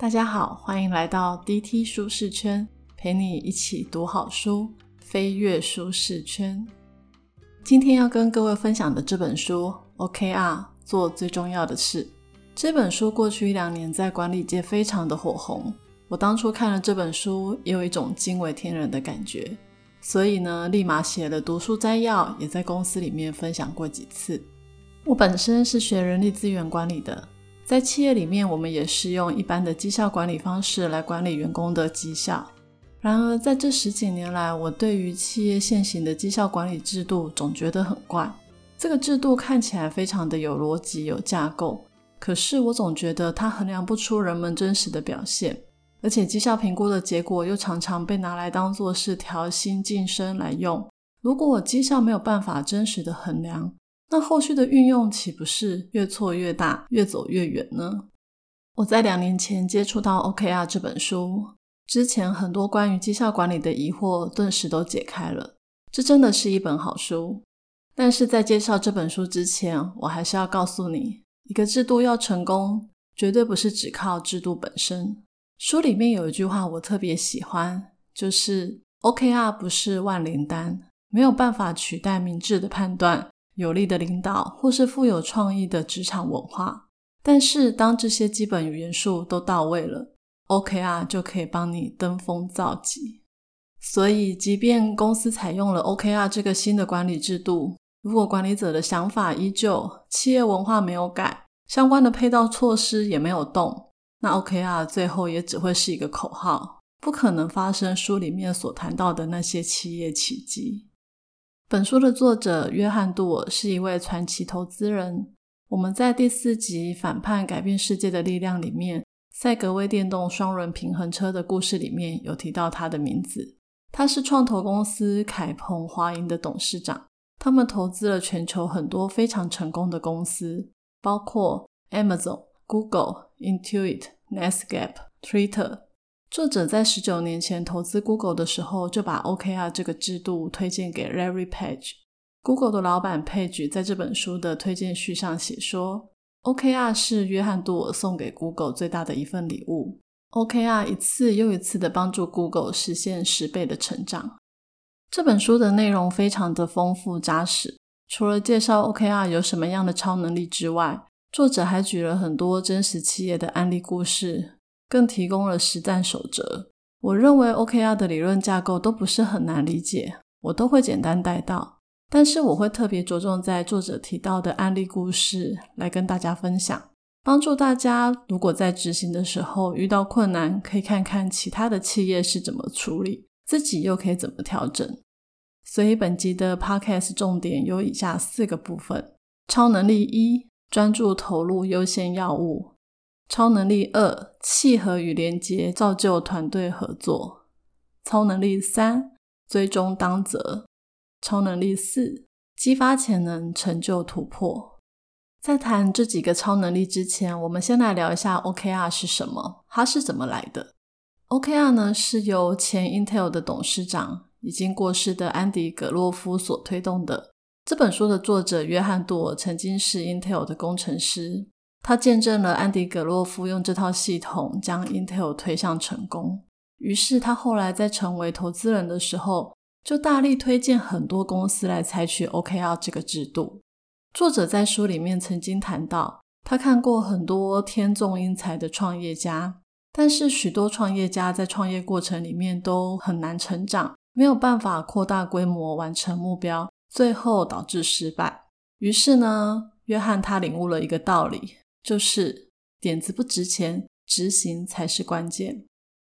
大家好，欢迎来到 DT 舒适圈，陪你一起读好书，飞跃舒适圈。今天要跟各位分享的这本书，OKR 做最重要的事。这本书过去一两年在管理界非常的火红。我当初看了这本书，也有一种惊为天人的感觉，所以呢，立马写了读书摘要，也在公司里面分享过几次。我本身是学人力资源管理的。在企业里面，我们也是用一般的绩效管理方式来管理员工的绩效。然而，在这十几年来，我对于企业现行的绩效管理制度总觉得很怪。这个制度看起来非常的有逻辑、有架构，可是我总觉得它衡量不出人们真实的表现，而且绩效评估的结果又常常被拿来当做是调薪晋升来用。如果我绩效没有办法真实的衡量，那后续的运用岂不是越错越大，越走越远呢？我在两年前接触到 OKR 这本书之前，很多关于绩效管理的疑惑顿时都解开了。这真的是一本好书。但是在介绍这本书之前，我还是要告诉你，一个制度要成功，绝对不是只靠制度本身。书里面有一句话我特别喜欢，就是 OKR 不是万灵丹，没有办法取代明智的判断。有力的领导，或是富有创意的职场文化，但是当这些基本元素都到位了，OKR 就可以帮你登峰造极。所以，即便公司采用了 OKR 这个新的管理制度，如果管理者的想法依旧，企业文化没有改，相关的配套措施也没有动，那 OKR 最后也只会是一个口号，不可能发生书里面所谈到的那些企业奇迹。本书的作者约翰·杜尔是一位传奇投资人。我们在第四集《反叛改变世界的力量》里面，赛格威电动双轮平衡车的故事里面有提到他的名字。他是创投公司凯鹏华银的董事长，他们投资了全球很多非常成功的公司，包括 Amazon、Google、Intuit、Netscape、Twitter。作者在十九年前投资 Google 的时候，就把 OKR 这个制度推荐给 Larry Page。Google 的老板 Page 在这本书的推荐序上写说：“OKR 是约翰·杜尔送给 Google 最大的一份礼物。OKR 一次又一次的帮助 Google 实现十倍的成长。”这本书的内容非常的丰富扎实，除了介绍 OKR 有什么样的超能力之外，作者还举了很多真实企业的案例故事。更提供了实战守则。我认为 OKR 的理论架构都不是很难理解，我都会简单带到。但是我会特别着重在作者提到的案例故事来跟大家分享，帮助大家如果在执行的时候遇到困难，可以看看其他的企业是怎么处理，自己又可以怎么调整。所以本集的 Podcast 重点有以下四个部分：超能力一，专注投入优先药物。超能力二：契合与连接，造就团队合作。超能力三：追踪当责。超能力四：激发潜能，成就突破。在谈这几个超能力之前，我们先来聊一下 OKR 是什么，它是怎么来的。OKR 呢，是由前 Intel 的董事长，已经过世的安迪·格洛夫所推动的。这本书的作者约翰·杜尔曾经是 Intel 的工程师。他见证了安迪·格洛夫用这套系统将 Intel 推向成功。于是他后来在成为投资人的时候，就大力推荐很多公司来采取 OKR 这个制度。作者在书里面曾经谈到，他看过很多天纵英才的创业家，但是许多创业家在创业过程里面都很难成长，没有办法扩大规模完成目标，最后导致失败。于是呢，约翰他领悟了一个道理。就是点子不值钱，执行才是关键。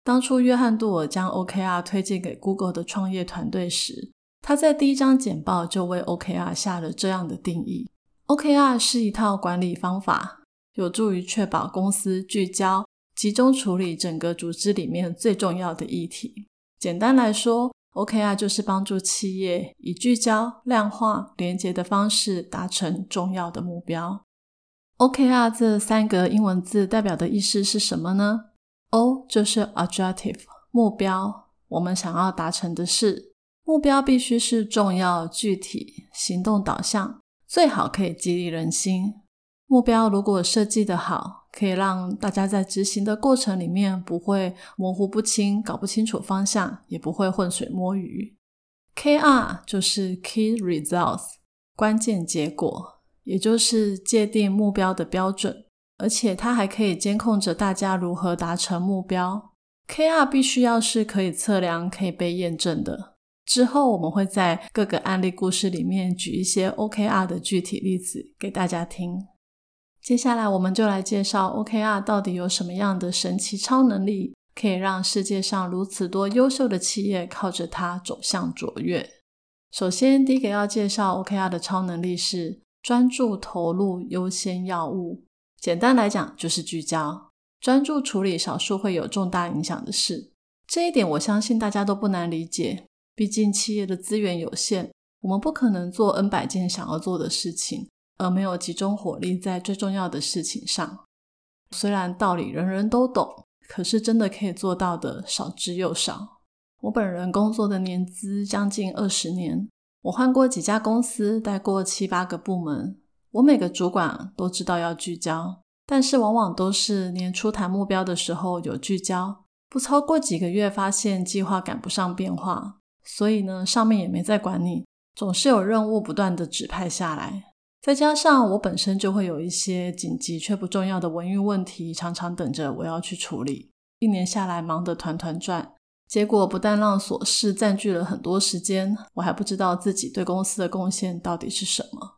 当初约翰·杜尔将 OKR 推荐给 Google 的创业团队时，他在第一张简报就为 OKR 下了这样的定义：OKR 是一套管理方法，有助于确保公司聚焦、集中处理整个组织里面最重要的议题。简单来说，OKR 就是帮助企业以聚焦、量化、连结的方式达成重要的目标。OKR 这三个英文字代表的意思是什么呢？O 就是 objective 目标，我们想要达成的事，目标必须是重要、具体、行动导向，最好可以激励人心。目标如果设计的好，可以让大家在执行的过程里面不会模糊不清、搞不清楚方向，也不会浑水摸鱼。KR 就是 Key Results，关键结果，也就是界定目标的标准，而且它还可以监控着大家如何达成目标。KR 必须要是可以测量、可以被验证的。之后我们会在各个案例故事里面举一些 OKR 的具体例子给大家听。接下来，我们就来介绍 OKR 到底有什么样的神奇超能力，可以让世界上如此多优秀的企业靠着它走向卓越。首先，第一个要介绍 OKR 的超能力是专注投入优先要务。简单来讲，就是聚焦，专注处理少数会有重大影响的事。这一点，我相信大家都不难理解。毕竟，企业的资源有限，我们不可能做 N 百件想要做的事情。而没有集中火力在最重要的事情上。虽然道理人人都懂，可是真的可以做到的少之又少。我本人工作的年资将近二十年，我换过几家公司，带过七八个部门。我每个主管都知道要聚焦，但是往往都是年初谈目标的时候有聚焦，不超过几个月发现计划赶不上变化，所以呢，上面也没在管你，总是有任务不断的指派下来。再加上我本身就会有一些紧急却不重要的文运问题，常常等着我要去处理。一年下来忙得团团转，结果不但让琐事占据了很多时间，我还不知道自己对公司的贡献到底是什么。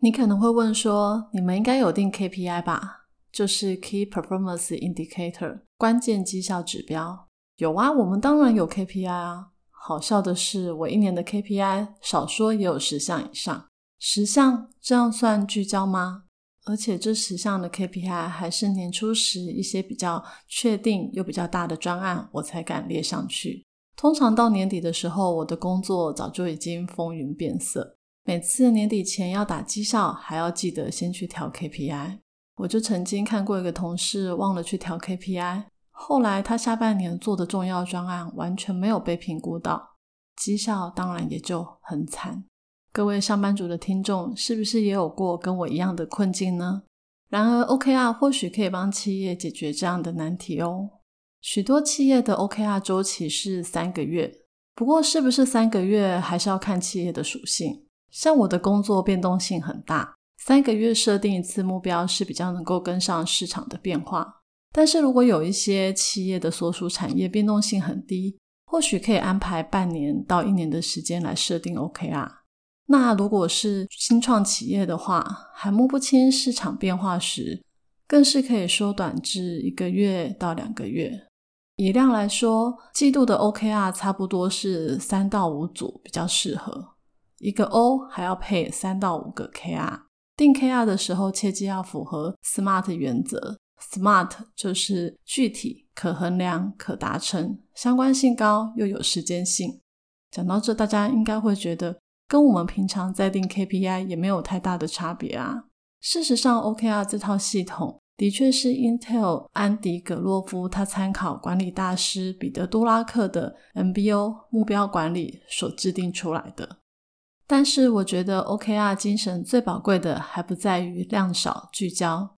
你可能会问说，你们应该有定 KPI 吧？就是 Key Performance Indicator，关键绩效指标。有啊，我们当然有 KPI 啊。好笑的是，我一年的 KPI 少说也有十项以上。十项这样算聚焦吗？而且这十项的 KPI 还是年初时一些比较确定又比较大的专案，我才敢列上去。通常到年底的时候，我的工作早就已经风云变色。每次年底前要打绩效，还要记得先去调 KPI。我就曾经看过一个同事忘了去调 KPI，后来他下半年做的重要专案完全没有被评估到，绩效当然也就很惨。各位上班族的听众，是不是也有过跟我一样的困境呢？然而，OKR 或许可以帮企业解决这样的难题哦。许多企业的 OKR 周期是三个月，不过是不是三个月，还是要看企业的属性。像我的工作变动性很大，三个月设定一次目标是比较能够跟上市场的变化。但是如果有一些企业的所属产业变动性很低，或许可以安排半年到一年的时间来设定 OKR。那如果是新创企业的话，还摸不清市场变化时，更是可以缩短至一个月到两个月。以量来说，季度的 OKR 差不多是三到五组比较适合。一个 O 还要配三到五个 KR。定 KR 的时候，切记要符合 SMART 原则。SMART 就是具体、可衡量、可达成、相关性高又有时间性。讲到这，大家应该会觉得。跟我们平常在定 KPI 也没有太大的差别啊。事实上，OKR 这套系统的确是 Intel 安迪·葛洛夫他参考管理大师彼得·杜拉克的 MBO 目标管理所制定出来的。但是，我觉得 OKR 精神最宝贵的还不在于量少聚焦，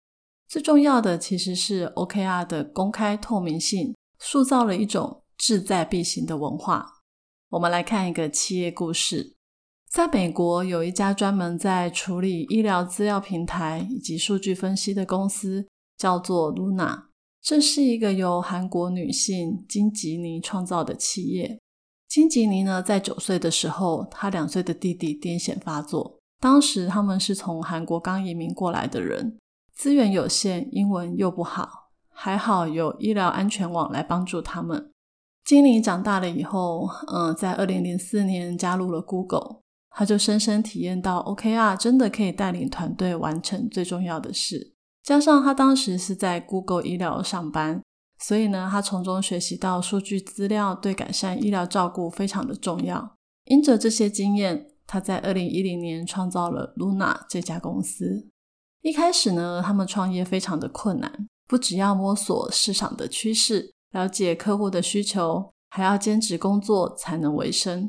最重要的其实是 OKR 的公开透明性，塑造了一种志在必行的文化。我们来看一个企业故事。在美国，有一家专门在处理医疗资料平台以及数据分析的公司，叫做 Luna。这是一个由韩国女性金吉尼创造的企业。金吉尼呢，在九岁的时候，她两岁的弟弟癫痫发作。当时他们是从韩国刚移民过来的人，资源有限，英文又不好，还好有医疗安全网来帮助他们。金妮长大了以后，嗯，在二零零四年加入了 Google。他就深深体验到，OKR 真的可以带领团队完成最重要的事。加上他当时是在 Google 医疗上班，所以呢，他从中学习到数据资料对改善医疗照顾非常的重要。因着这些经验，他在二零一零年创造了 Luna 这家公司。一开始呢，他们创业非常的困难，不只要摸索市场的趋势，了解客户的需求，还要兼职工作才能维生。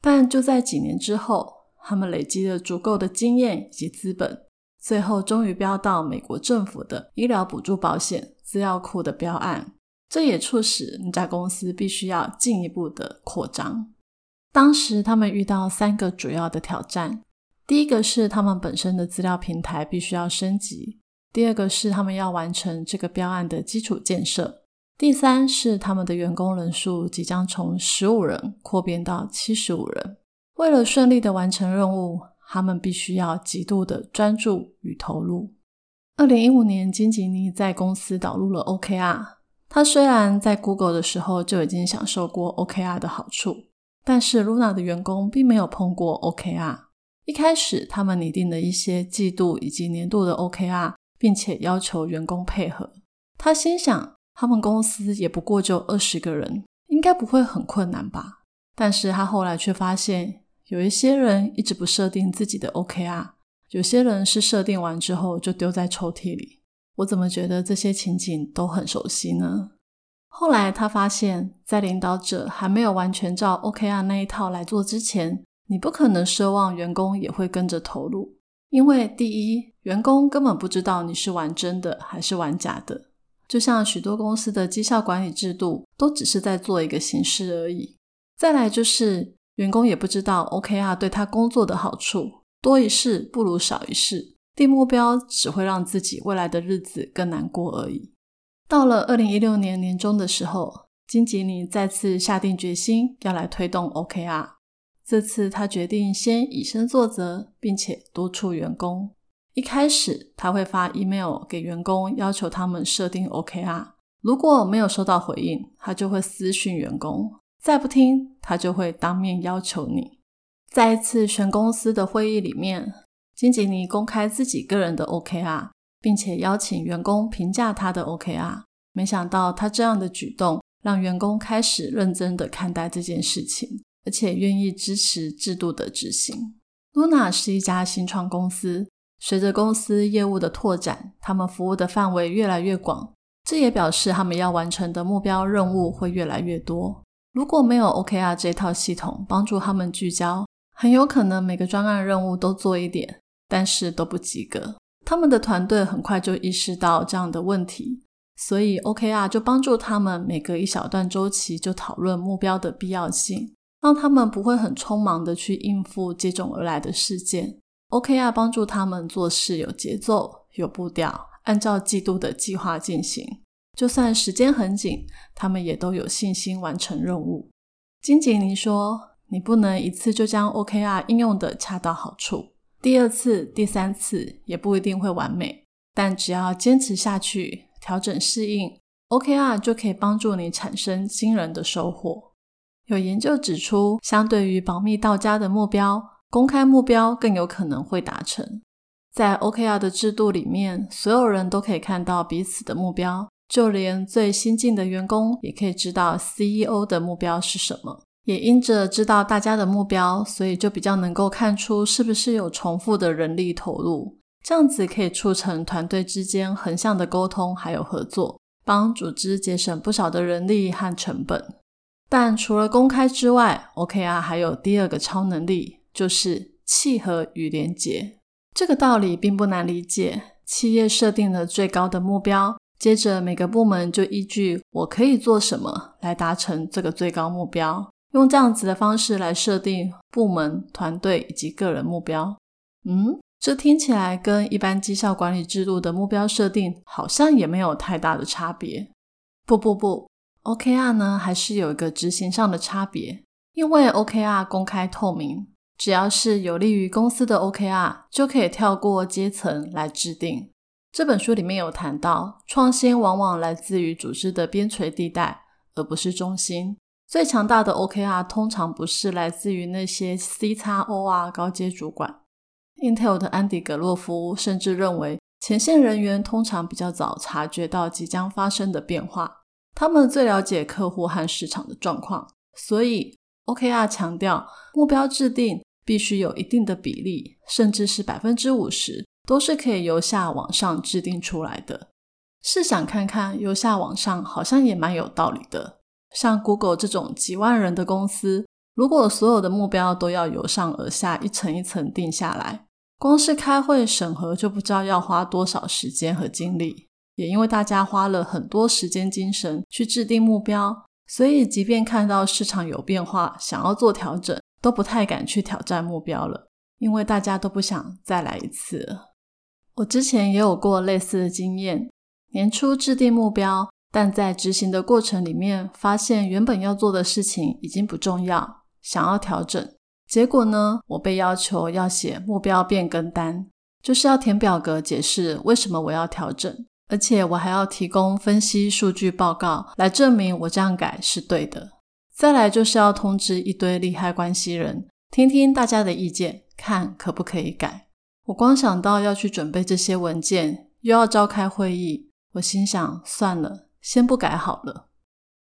但就在几年之后，他们累积了足够的经验以及资本，最后终于标到美国政府的医疗补助保险资料库的标案。这也促使那家公司必须要进一步的扩张。当时他们遇到三个主要的挑战：第一个是他们本身的资料平台必须要升级；第二个是他们要完成这个标案的基础建设；第三是他们的员工人数即将从十五人扩编到七十五人。为了顺利的完成任务，他们必须要极度的专注与投入。二零一五年，金吉尼在公司导入了 OKR。他虽然在 Google 的时候就已经享受过 OKR 的好处，但是 Luna 的员工并没有碰过 OKR。一开始，他们拟定了一些季度以及年度的 OKR，并且要求员工配合。他心想，他们公司也不过就二十个人，应该不会很困难吧？但是他后来却发现，有一些人一直不设定自己的 OKR，有些人是设定完之后就丢在抽屉里。我怎么觉得这些情景都很熟悉呢？后来他发现，在领导者还没有完全照 OKR 那一套来做之前，你不可能奢望员工也会跟着投入，因为第一，员工根本不知道你是玩真的还是玩假的。就像许多公司的绩效管理制度，都只是在做一个形式而已。再来就是，员工也不知道 OKR 对他工作的好处，多一事不如少一事。定目标只会让自己未来的日子更难过而已。到了二零一六年年中的时候，金吉尼再次下定决心要来推动 OKR。这次他决定先以身作则，并且督促员工。一开始他会发 email 给员工，要求他们设定 OKR。如果没有收到回应，他就会私讯员工。再不听，他就会当面要求你。在一次全公司的会议里面。金吉尼公开自己个人的 OKR，并且邀请员工评价他的 OKR。没想到他这样的举动，让员工开始认真的看待这件事情，而且愿意支持制度的执行。Luna 是一家新创公司，随着公司业务的拓展，他们服务的范围越来越广，这也表示他们要完成的目标任务会越来越多。如果没有 OKR 这套系统帮助他们聚焦，很有可能每个专案任务都做一点。但是都不及格，他们的团队很快就意识到这样的问题，所以 OKR 就帮助他们每隔一小段周期就讨论目标的必要性，让他们不会很匆忙的去应付接踵而来的事件。OKR 帮助他们做事有节奏、有步调，按照季度的计划进行，就算时间很紧，他们也都有信心完成任务。金吉尼说：“你不能一次就将 OKR 应用的恰到好处。”第二次、第三次也不一定会完美，但只要坚持下去，调整适应，OKR 就可以帮助你产生惊人的收获。有研究指出，相对于保密到家的目标，公开目标更有可能会达成。在 OKR 的制度里面，所有人都可以看到彼此的目标，就连最新进的员工也可以知道 CEO 的目标是什么。也因着知道大家的目标，所以就比较能够看出是不是有重复的人力投入，这样子可以促成团队之间横向的沟通还有合作，帮组织节省不少的人力和成本。但除了公开之外，OKR 还有第二个超能力，就是契合与连结。这个道理并不难理解，企业设定了最高的目标，接着每个部门就依据我可以做什么来达成这个最高目标。用这样子的方式来设定部门、团队以及个人目标，嗯，这听起来跟一般绩效管理制度的目标设定好像也没有太大的差别。不不不，OKR 呢还是有一个执行上的差别，因为 OKR 公开透明，只要是有利于公司的 OKR，就可以跳过阶层来制定。这本书里面有谈到，创新往往来自于组织的边陲地带，而不是中心。最强大的 OKR 通常不是来自于那些 C 叉 O 啊高阶主管。Intel 的安迪·格洛夫甚至认为，前线人员通常比较早察觉到即将发生的变化，他们最了解客户和市场的状况。所以 OKR 强调，目标制定必须有一定的比例，甚至是百分之五十，都是可以由下往上制定出来的。试想看看，由下往上好像也蛮有道理的。像 Google 这种几万人的公司，如果所有的目标都要由上而下一层一层定下来，光是开会审核就不知道要花多少时间和精力。也因为大家花了很多时间精神去制定目标，所以即便看到市场有变化，想要做调整，都不太敢去挑战目标了，因为大家都不想再来一次了。我之前也有过类似的经验，年初制定目标，但在执行的过程里面，发现原本要做的事情已经不重要，想要调整。结果呢，我被要求要写目标变更单，就是要填表格解释为什么我要调整。而且我还要提供分析数据报告来证明我这样改是对的。再来就是要通知一堆利害关系人，听听大家的意见，看可不可以改。我光想到要去准备这些文件，又要召开会议，我心想算了，先不改好了。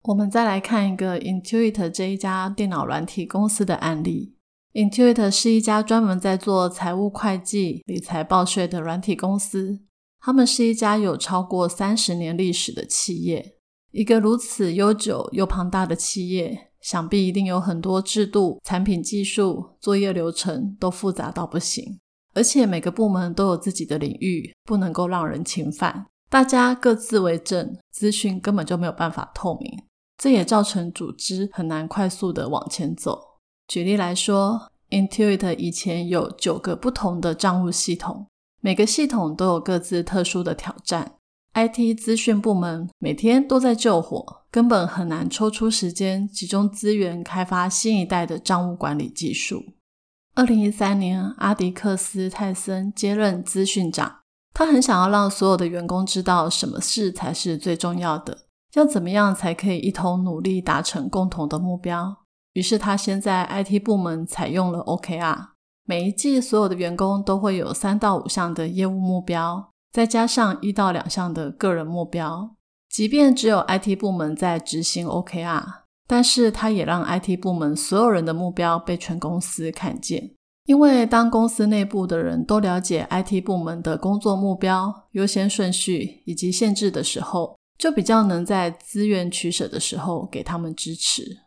我们再来看一个 Intuit 这一家电脑软体公司的案例。Intuit 是一家专门在做财务会计、理财报税的软体公司。他们是一家有超过三十年历史的企业，一个如此悠久又庞大的企业，想必一定有很多制度、产品技术、作业流程都复杂到不行，而且每个部门都有自己的领域，不能够让人侵犯，大家各自为政，资讯根本就没有办法透明，这也造成组织很难快速的往前走。举例来说，Intuit 以前有九个不同的账务系统。每个系统都有各自特殊的挑战，IT 资讯部门每天都在救火，根本很难抽出时间集中资源开发新一代的账务管理技术。二零一三年，阿迪克斯泰森接任资讯长，他很想要让所有的员工知道什么事才是最重要的，要怎么样才可以一同努力达成共同的目标。于是他先在 IT 部门采用了 OKR。每一季所有的员工都会有三到五项的业务目标，再加上一到两项的个人目标。即便只有 IT 部门在执行 OKR，但是它也让 IT 部门所有人的目标被全公司看见。因为当公司内部的人都了解 IT 部门的工作目标、优先顺序以及限制的时候，就比较能在资源取舍的时候给他们支持。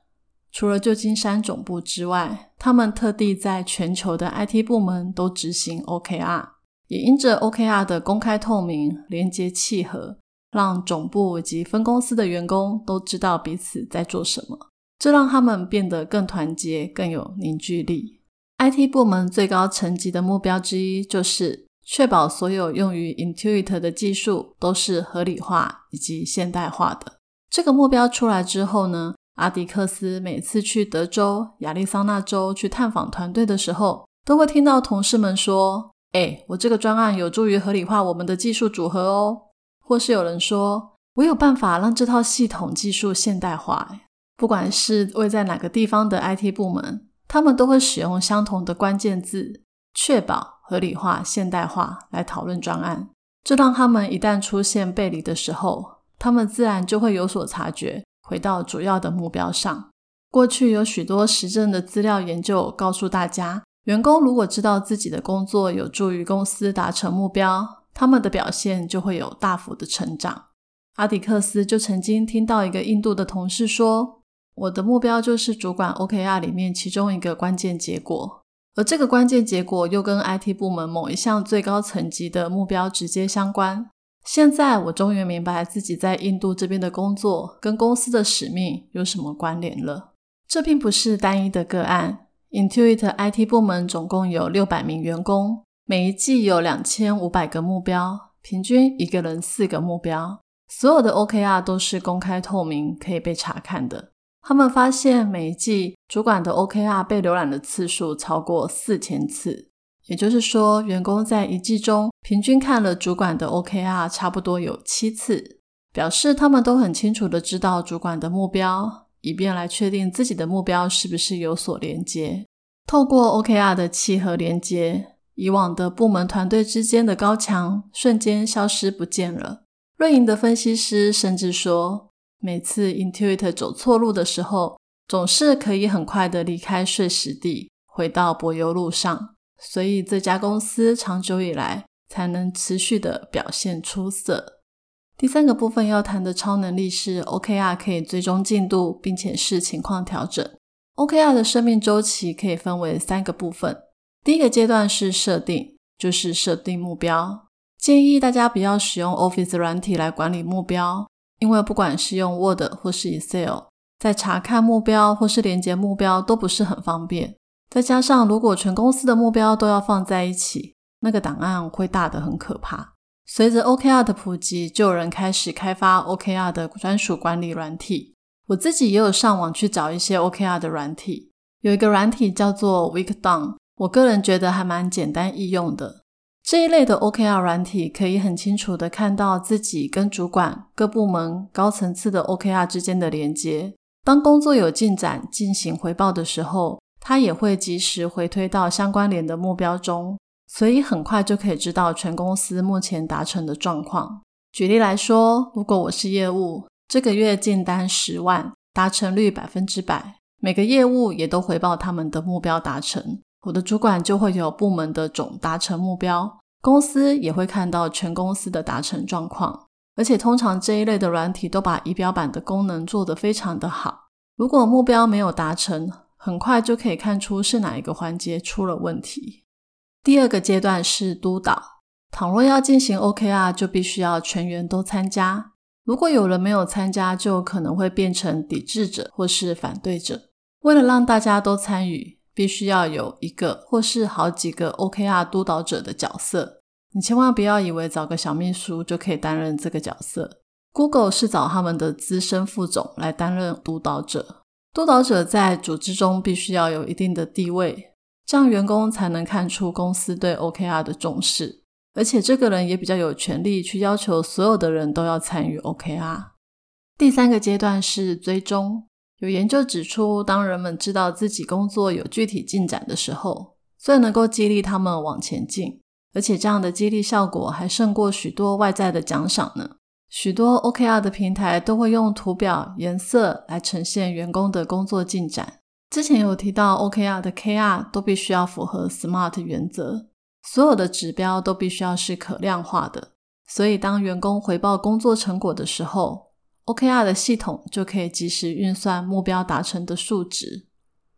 除了旧金山总部之外，他们特地在全球的 IT 部门都执行 OKR，也因着 OKR 的公开透明、连接契合，让总部及分公司的员工都知道彼此在做什么，这让他们变得更团结、更有凝聚力。IT 部门最高层级的目标之一就是确保所有用于 Intuit 的技术都是合理化以及现代化的。这个目标出来之后呢？阿迪克斯每次去德州、亚利桑那州去探访团队的时候，都会听到同事们说：“哎，我这个专案有助于合理化我们的技术组合哦。”或是有人说：“我有办法让这套系统技术现代化。”不管是位在哪个地方的 IT 部门，他们都会使用相同的关键字，确保合理化、现代化来讨论专案。这让他们一旦出现背离的时候，他们自然就会有所察觉。回到主要的目标上。过去有许多实证的资料研究告诉大家，员工如果知道自己的工作有助于公司达成目标，他们的表现就会有大幅的成长。阿迪克斯就曾经听到一个印度的同事说：“我的目标就是主管 OKR 里面其中一个关键结果，而这个关键结果又跟 IT 部门某一项最高层级的目标直接相关。”现在我终于明白自己在印度这边的工作跟公司的使命有什么关联了。这并不是单一的个案。Intuit IT 部门总共有六百名员工，每一季有两千五百个目标，平均一个人四个目标。所有的 OKR 都是公开透明，可以被查看的。他们发现每一季主管的 OKR 被浏览的次数超过四千次。也就是说，员工在一季中平均看了主管的 OKR 差不多有七次，表示他们都很清楚的知道主管的目标，以便来确定自己的目标是不是有所连接。透过 OKR 的契合连接，以往的部门团队之间的高墙瞬间消失不见了。瑞银的分析师甚至说，每次 Intuit 走错路的时候，总是可以很快的离开碎石地，回到柏油路上。所以这家公司长久以来才能持续的表现出色。第三个部分要谈的超能力是 OKR 可以追踪进度，并且视情况调整。OKR 的生命周期可以分为三个部分。第一个阶段是设定，就是设定目标。建议大家不要使用 Office 软体来管理目标，因为不管是用 Word 或是 Excel，在查看目标或是连接目标都不是很方便。再加上如果全公司的目标都要放在一起，那个档案会大得很可怕。随着 OKR 的普及，就有人开始开发 OKR 的专属管理软体。我自己也有上网去找一些 OKR 的软体，有一个软体叫做 Weekdown，我个人觉得还蛮简单易用的。这一类的 OKR 软体可以很清楚的看到自己跟主管、各部门、高层次的 OKR 之间的连接。当工作有进展进行回报的时候，它也会及时回推到相关联的目标中，所以很快就可以知道全公司目前达成的状况。举例来说，如果我是业务，这个月进单十万，达成率百分之百，每个业务也都回报他们的目标达成。我的主管就会有部门的总达成目标，公司也会看到全公司的达成状况。而且通常这一类的软体都把仪表板的功能做得非常的好。如果目标没有达成，很快就可以看出是哪一个环节出了问题。第二个阶段是督导，倘若要进行 OKR，就必须要全员都参加。如果有人没有参加，就可能会变成抵制者或是反对者。为了让大家都参与。必须要有一个或是好几个 OKR 督导者的角色，你千万不要以为找个小秘书就可以担任这个角色。Google 是找他们的资深副总来担任督导者，督导者在组织中必须要有一定的地位，这样员工才能看出公司对 OKR 的重视，而且这个人也比较有权利去要求所有的人都要参与 OKR。第三个阶段是追踪。有研究指出，当人们知道自己工作有具体进展的时候，最能够激励他们往前进，而且这样的激励效果还胜过许多外在的奖赏呢。许多 OKR 的平台都会用图表、颜色来呈现员工的工作进展。之前有提到，OKR 的 KR 都必须要符合 SMART 原则，所有的指标都必须要是可量化的。所以，当员工回报工作成果的时候，OKR 的系统就可以及时运算目标达成的数值。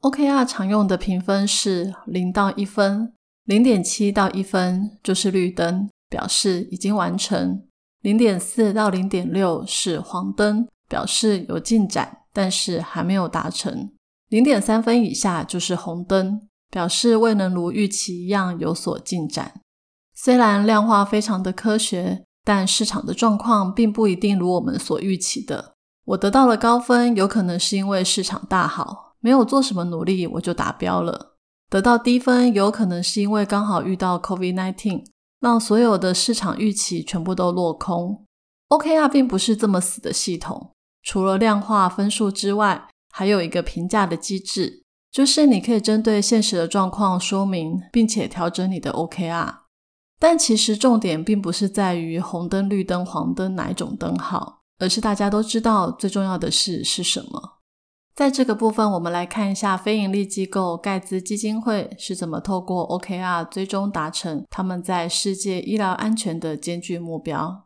OKR 常用的评分是零到一分，零点七到一分就是绿灯，表示已经完成；零点四到零点六是黄灯，表示有进展，但是还没有达成；零点三分以下就是红灯，表示未能如预期一样有所进展。虽然量化非常的科学。但市场的状况并不一定如我们所预期的。我得到了高分，有可能是因为市场大好，没有做什么努力我就达标了；得到低分，有可能是因为刚好遇到 COVID-19，让所有的市场预期全部都落空。OKR 并不是这么死的系统，除了量化分数之外，还有一个评价的机制，就是你可以针对现实的状况说明，并且调整你的 OKR。但其实重点并不是在于红灯、绿灯、黄灯哪一种灯号，而是大家都知道最重要的事是什么。在这个部分，我们来看一下非营利机构盖茨基金会是怎么透过 OKR 最终达成他们在世界医疗安全的艰巨目标。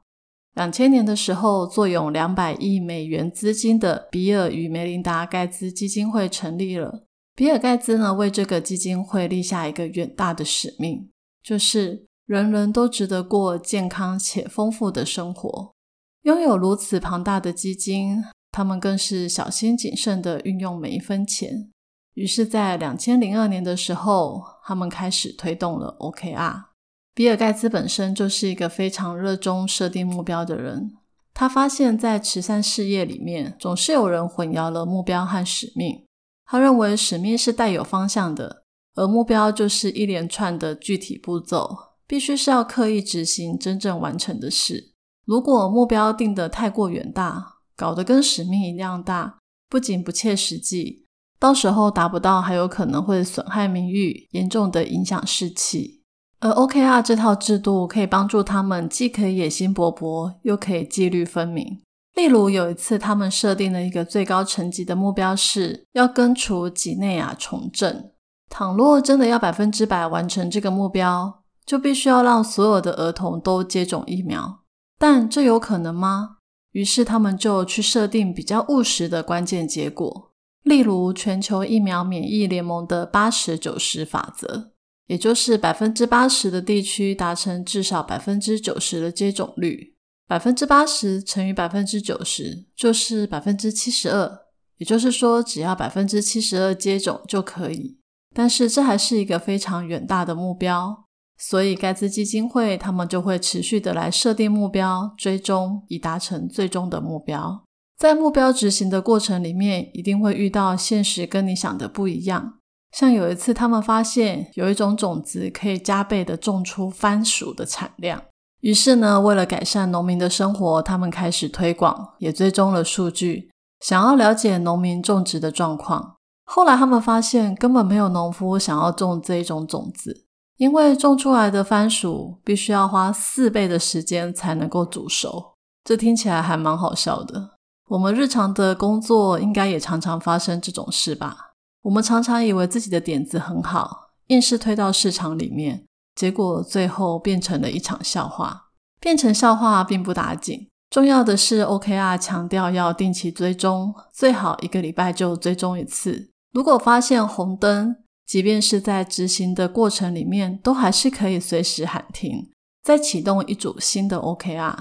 两千年的时候，坐拥两百亿美元资金的比尔与梅琳达盖茨基金会成立了。比尔盖茨呢，为这个基金会立下一个远大的使命，就是。人人都值得过健康且丰富的生活。拥有如此庞大的基金，他们更是小心谨慎的运用每一分钱。于是，在两千零二年的时候，他们开始推动了 OKR。比尔盖茨本身就是一个非常热衷设定目标的人。他发现，在慈善事业里面，总是有人混淆了目标和使命。他认为使命是带有方向的，而目标就是一连串的具体步骤。必须是要刻意执行真正完成的事。如果目标定得太过远大，搞得跟使命一样大，不仅不切实际，到时候达不到，还有可能会损害名誉，严重的影响士气。而 OKR 这套制度可以帮助他们，既可以野心勃勃，又可以纪律分明。例如有一次，他们设定了一个最高层级的目标，是要根除几内亚重症。倘若真的要百分之百完成这个目标，就必须要让所有的儿童都接种疫苗，但这有可能吗？于是他们就去设定比较务实的关键结果，例如全球疫苗免疫联盟的八十九十法则，也就是百分之八十的地区达成至少百分之九十的接种率。百分之八十乘以百分之九十就是百分之七十二，也就是说，只要百分之七十二接种就可以。但是这还是一个非常远大的目标，所以盖茨基金会他们就会持续的来设定目标，追踪以达成最终的目标。在目标执行的过程里面，一定会遇到现实跟你想的不一样。像有一次，他们发现有一种种子可以加倍的种出番薯的产量。于是呢，为了改善农民的生活，他们开始推广，也追踪了数据，想要了解农民种植的状况。后来他们发现，根本没有农夫想要种这一种种子，因为种出来的番薯必须要花四倍的时间才能够煮熟。这听起来还蛮好笑的。我们日常的工作应该也常常发生这种事吧？我们常常以为自己的点子很好，硬是推到市场里面。结果最后变成了一场笑话。变成笑话并不打紧，重要的是 OKR 强调要定期追踪，最好一个礼拜就追踪一次。如果发现红灯，即便是在执行的过程里面，都还是可以随时喊停，再启动一组新的 OKR。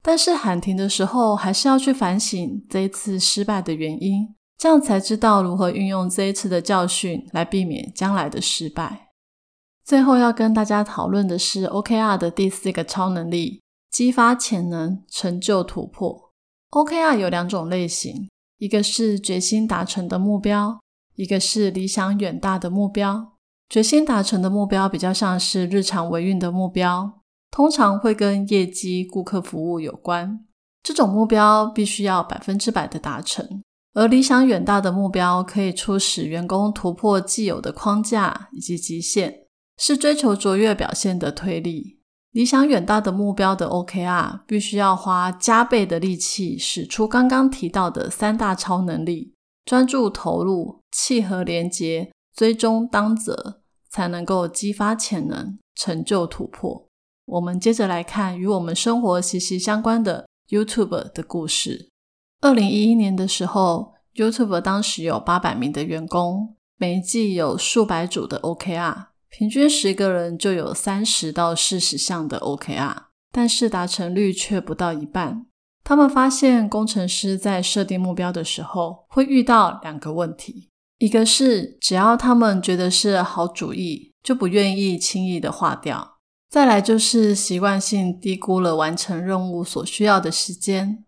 但是喊停的时候，还是要去反省这一次失败的原因，这样才知道如何运用这一次的教训来避免将来的失败。最后要跟大家讨论的是 OKR 的第四个超能力：激发潜能，成就突破。OKR 有两种类型，一个是决心达成的目标，一个是理想远大的目标。决心达成的目标比较像是日常维运的目标，通常会跟业绩、顾客服务有关。这种目标必须要百分之百的达成，而理想远大的目标可以促使员工突破既有的框架以及极限。是追求卓越表现的推力，理想远大的目标的 OKR 必须要花加倍的力气，使出刚刚提到的三大超能力：专注投入、契合连结、追踪当责，才能够激发潜能，成就突破。我们接着来看与我们生活息息相关的 YouTube 的故事。二零一一年的时候，YouTube 当时有八百名的员工，每一季有数百组的 OKR。平均十个人就有三十到四十项的 OKR，但是达成率却不到一半。他们发现，工程师在设定目标的时候会遇到两个问题：一个是只要他们觉得是好主意，就不愿意轻易的划掉；再来就是习惯性低估了完成任务所需要的时间。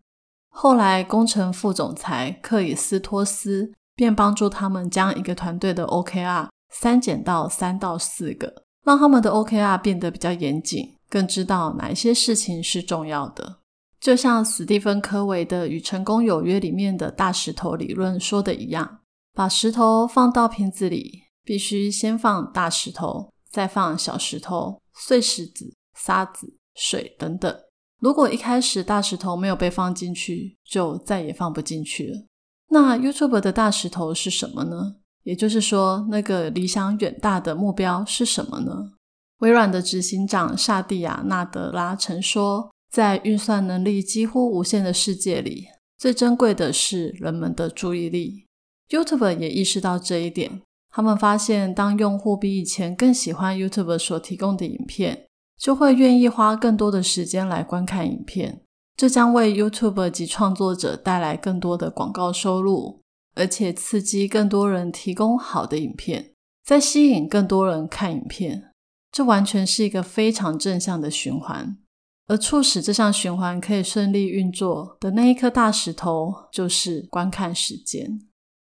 后来，工程副总裁克里斯托斯便帮助他们将一个团队的 OKR。三减到三到四个，让他们的 OKR 变得比较严谨，更知道哪一些事情是重要的。就像史蒂芬·科维的《与成功有约》里面的大石头理论说的一样，把石头放到瓶子里，必须先放大石头，再放小石头、碎石子、沙子、水等等。如果一开始大石头没有被放进去，就再也放不进去了。那 YouTube 的大石头是什么呢？也就是说，那个理想远大的目标是什么呢？微软的执行长萨蒂亚·纳德拉曾说：“在运算能力几乎无限的世界里，最珍贵的是人们的注意力。” YouTube 也意识到这一点，他们发现，当用户比以前更喜欢 YouTube 所提供的影片，就会愿意花更多的时间来观看影片。这将为 YouTube 及创作者带来更多的广告收入。而且刺激更多人提供好的影片，再吸引更多人看影片，这完全是一个非常正向的循环。而促使这项循环可以顺利运作的那一颗大石头，就是观看时间。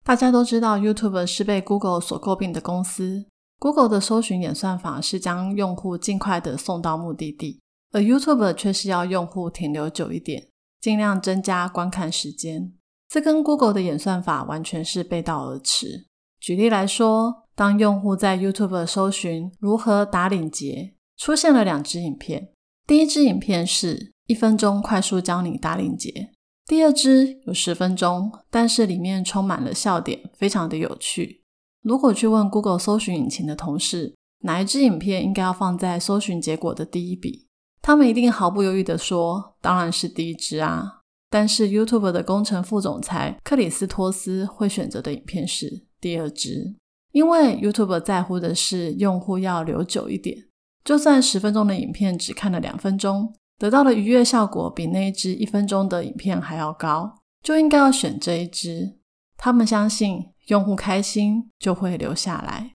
大家都知道，YouTube 是被 Google 所诟病的公司。Google 的搜寻演算法是将用户尽快的送到目的地，而 YouTube 却是要用户停留久一点，尽量增加观看时间。这跟 Google 的演算法完全是背道而驰。举例来说，当用户在 YouTube 搜寻如何打领结，出现了两支影片。第一支影片是一分钟快速教你打领结，第二支有十分钟，但是里面充满了笑点，非常的有趣。如果去问 Google 搜寻引擎的同事，哪一支影片应该要放在搜寻结果的第一笔，他们一定毫不犹豫的说：“当然是第一支啊。”但是 YouTube 的工程副总裁克里斯托斯会选择的影片是第二支。因为 YouTube 在乎的是用户要留久一点，就算十分钟的影片只看了两分钟，得到的愉悦效果比那一支一分钟的影片还要高，就应该要选这一支。他们相信用户开心就会留下来。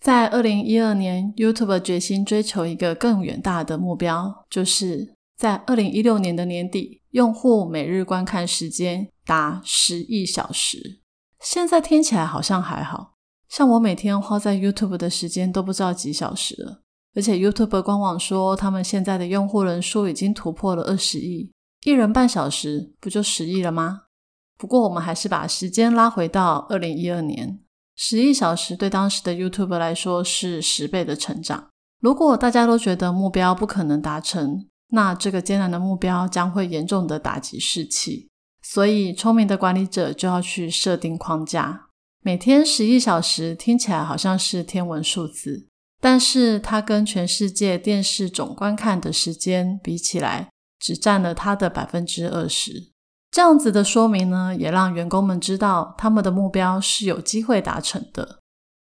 在二零一二年，YouTube 决心追求一个更远大的目标，就是在二零一六年的年底，用户每日观看时间达十亿小时。现在听起来好像还好，像我每天花在 YouTube 的时间都不知道几小时了。而且 YouTube 官网说，他们现在的用户人数已经突破了二十亿，一人半小时不就十亿了吗？不过我们还是把时间拉回到二零一二年。十亿小时对当时的 YouTube 来说是十倍的成长。如果大家都觉得目标不可能达成，那这个艰难的目标将会严重的打击士气。所以，聪明的管理者就要去设定框架。每天十亿小时听起来好像是天文数字，但是它跟全世界电视总观看的时间比起来，只占了它的百分之二十。这样子的说明呢，也让员工们知道他们的目标是有机会达成的。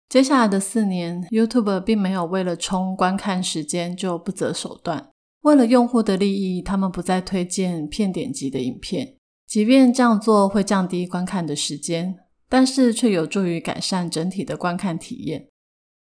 接下来的四年，YouTube 并没有为了冲观看时间就不择手段。为了用户的利益，他们不再推荐骗点击的影片，即便这样做会降低观看的时间，但是却有助于改善整体的观看体验。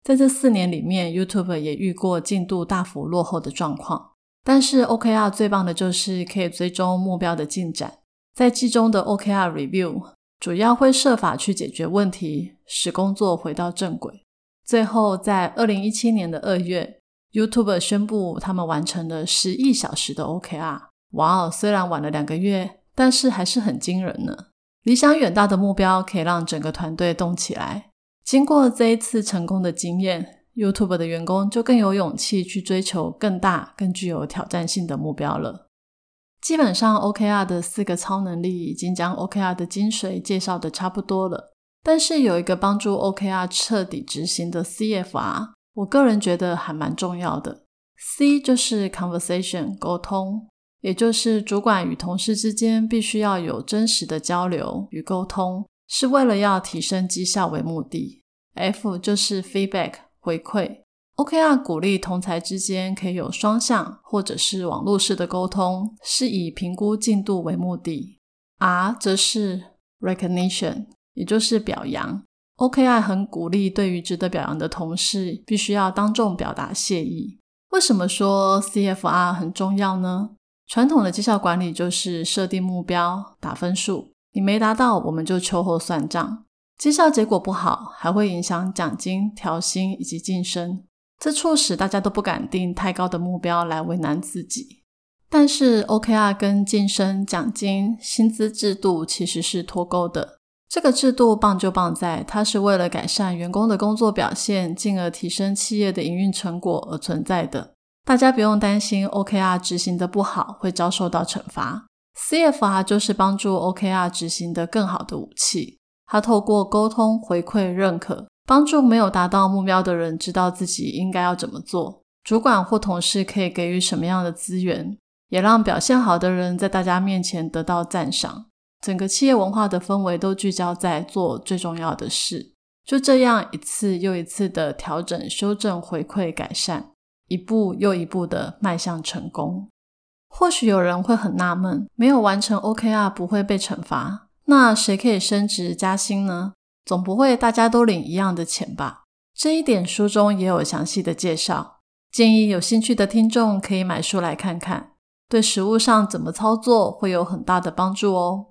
在这四年里面，YouTube 也遇过进度大幅落后的状况，但是 OKR 最棒的就是可以追踪目标的进展。在季中的 OKR review 主要会设法去解决问题，使工作回到正轨。最后，在二零一七年的二月，YouTube 宣布他们完成了十亿小时的 OKR。哇哦，虽然晚了两个月，但是还是很惊人呢。理想远大的目标可以让整个团队动起来。经过这一次成功的经验，YouTube 的员工就更有勇气去追求更大、更具有挑战性的目标了。基本上，OKR 的四个超能力已经将 OKR 的精髓介绍的差不多了。但是有一个帮助 OKR 彻底执行的 CFR，我个人觉得还蛮重要的。C 就是 Conversation 沟通，也就是主管与同事之间必须要有真实的交流与沟通，是为了要提升绩效为目的。F 就是 Feedback 回馈。OKR 鼓励同才之间可以有双向或者是网络式的沟通，是以评估进度为目的。R 则是 Recognition，也就是表扬。OKR 很鼓励对于值得表扬的同事，必须要当众表达谢意。为什么说 CFR 很重要呢？传统的绩效管理就是设定目标、打分数，你没达到，我们就秋后算账。绩效结果不好，还会影响奖金、调薪以及晋升。这促使大家都不敢定太高的目标来为难自己。但是 OKR 跟晋升、奖金、薪资制度其实是脱钩的。这个制度棒就棒在，它是为了改善员工的工作表现，进而提升企业的营运成果而存在的。大家不用担心 OKR 执行的不好会遭受到惩罚。CFR 就是帮助 OKR 执行的更好的武器。它透过沟通、回馈、认可。帮助没有达到目标的人知道自己应该要怎么做，主管或同事可以给予什么样的资源，也让表现好的人在大家面前得到赞赏。整个企业文化的氛围都聚焦在做最重要的事，就这样一次又一次的调整、修正、回馈、改善，一步又一步的迈向成功。或许有人会很纳闷，没有完成 OKR 不会被惩罚，那谁可以升职加薪呢？总不会大家都领一样的钱吧？这一点书中也有详细的介绍，建议有兴趣的听众可以买书来看看，对实务上怎么操作会有很大的帮助哦。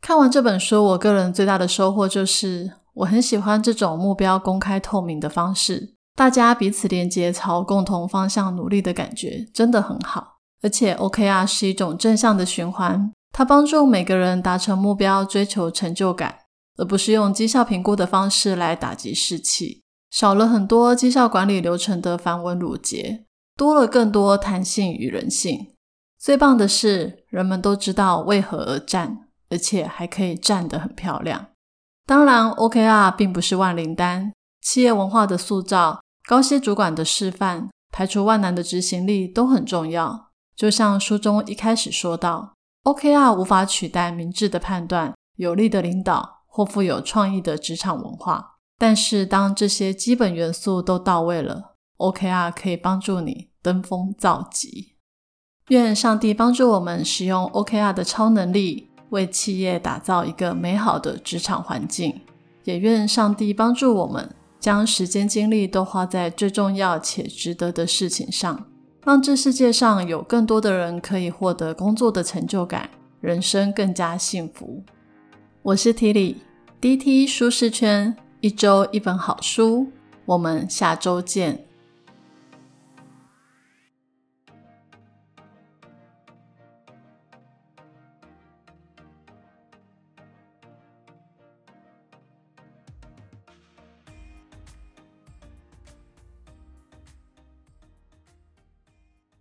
看完这本书，我个人最大的收获就是，我很喜欢这种目标公开透明的方式，大家彼此连接朝共同方向努力的感觉真的很好。而且 OKR 是一种正向的循环，它帮助每个人达成目标，追求成就感。而不是用绩效评估的方式来打击士气，少了很多绩效管理流程的繁文缛节，多了更多弹性与人性。最棒的是，人们都知道为何而战，而且还可以战得很漂亮。当然，OKR 并不是万灵丹，企业文化的塑造、高阶主管的示范、排除万难的执行力都很重要。就像书中一开始说到，OKR 无法取代明智的判断、有力的领导。或富有创意的职场文化，但是当这些基本元素都到位了，OKR 可以帮助你登峰造极。愿上帝帮助我们使用 OKR 的超能力，为企业打造一个美好的职场环境。也愿上帝帮助我们，将时间精力都花在最重要且值得的事情上，让这世界上有更多的人可以获得工作的成就感，人生更加幸福。我是 T 里 DT 舒适圈，一周一本好书，我们下周见。